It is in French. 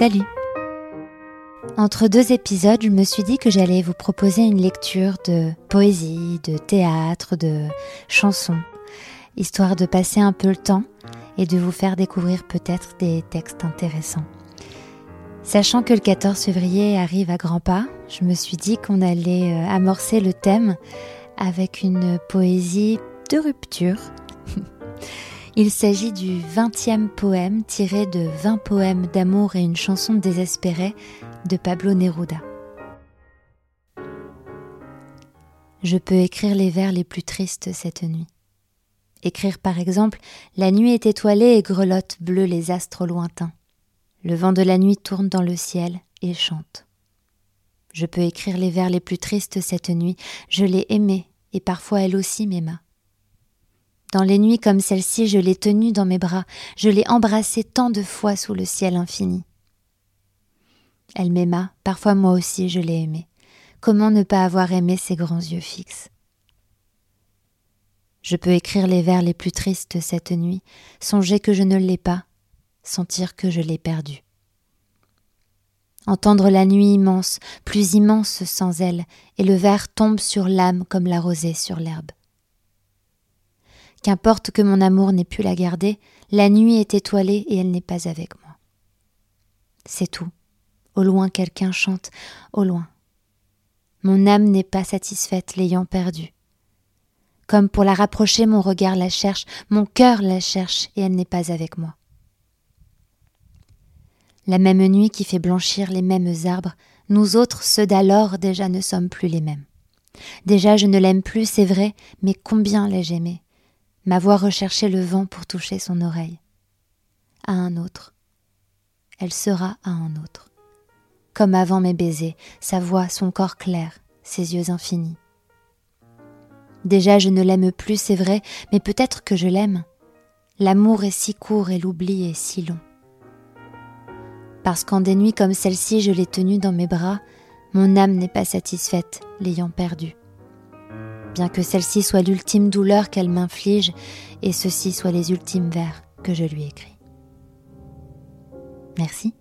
Salut Entre deux épisodes, je me suis dit que j'allais vous proposer une lecture de poésie, de théâtre, de chansons, histoire de passer un peu le temps et de vous faire découvrir peut-être des textes intéressants. Sachant que le 14 février arrive à grands pas, je me suis dit qu'on allait euh, amorcer le thème avec une poésie de rupture. Il s'agit du 20e poème tiré de 20 poèmes d'amour et une chanson désespérée de Pablo Neruda. Je peux écrire les vers les plus tristes cette nuit. Écrire par exemple La nuit est étoilée et grelotte bleu les astres lointains. Le vent de la nuit tourne dans le ciel et chante. Je peux écrire les vers les plus tristes cette nuit. Je l'ai aimée et parfois elle aussi m'aima. Dans les nuits comme celle-ci, je l'ai tenue dans mes bras, je l'ai embrassée tant de fois sous le ciel infini. Elle m'aima, parfois moi aussi je l'ai aimée. Comment ne pas avoir aimé ses grands yeux fixes? Je peux écrire les vers les plus tristes cette nuit, songer que je ne l'ai pas, sentir que je l'ai perdue. Entendre la nuit immense, plus immense sans elle, et le verre tombe sur l'âme comme la rosée sur l'herbe. Qu'importe que mon amour n'ait pu la garder, la nuit est étoilée et elle n'est pas avec moi. C'est tout. Au loin quelqu'un chante, au loin. Mon âme n'est pas satisfaite l'ayant perdue. Comme pour la rapprocher, mon regard la cherche, mon cœur la cherche et elle n'est pas avec moi. La même nuit qui fait blanchir les mêmes arbres, nous autres, ceux d'alors, déjà ne sommes plus les mêmes. Déjà je ne l'aime plus, c'est vrai, mais combien l'ai-je aimé ma voix recherchait le vent pour toucher son oreille. À un autre. Elle sera à un autre. Comme avant mes baisers, sa voix, son corps clair, ses yeux infinis. Déjà je ne l'aime plus, c'est vrai, mais peut-être que je l'aime. L'amour est si court et l'oubli est si long. Parce qu'en des nuits comme celle-ci, je l'ai tenue dans mes bras, mon âme n'est pas satisfaite, l'ayant perdue bien que celle-ci soit l'ultime douleur qu'elle m'inflige, et ceux-ci soient les ultimes vers que je lui écris. Merci.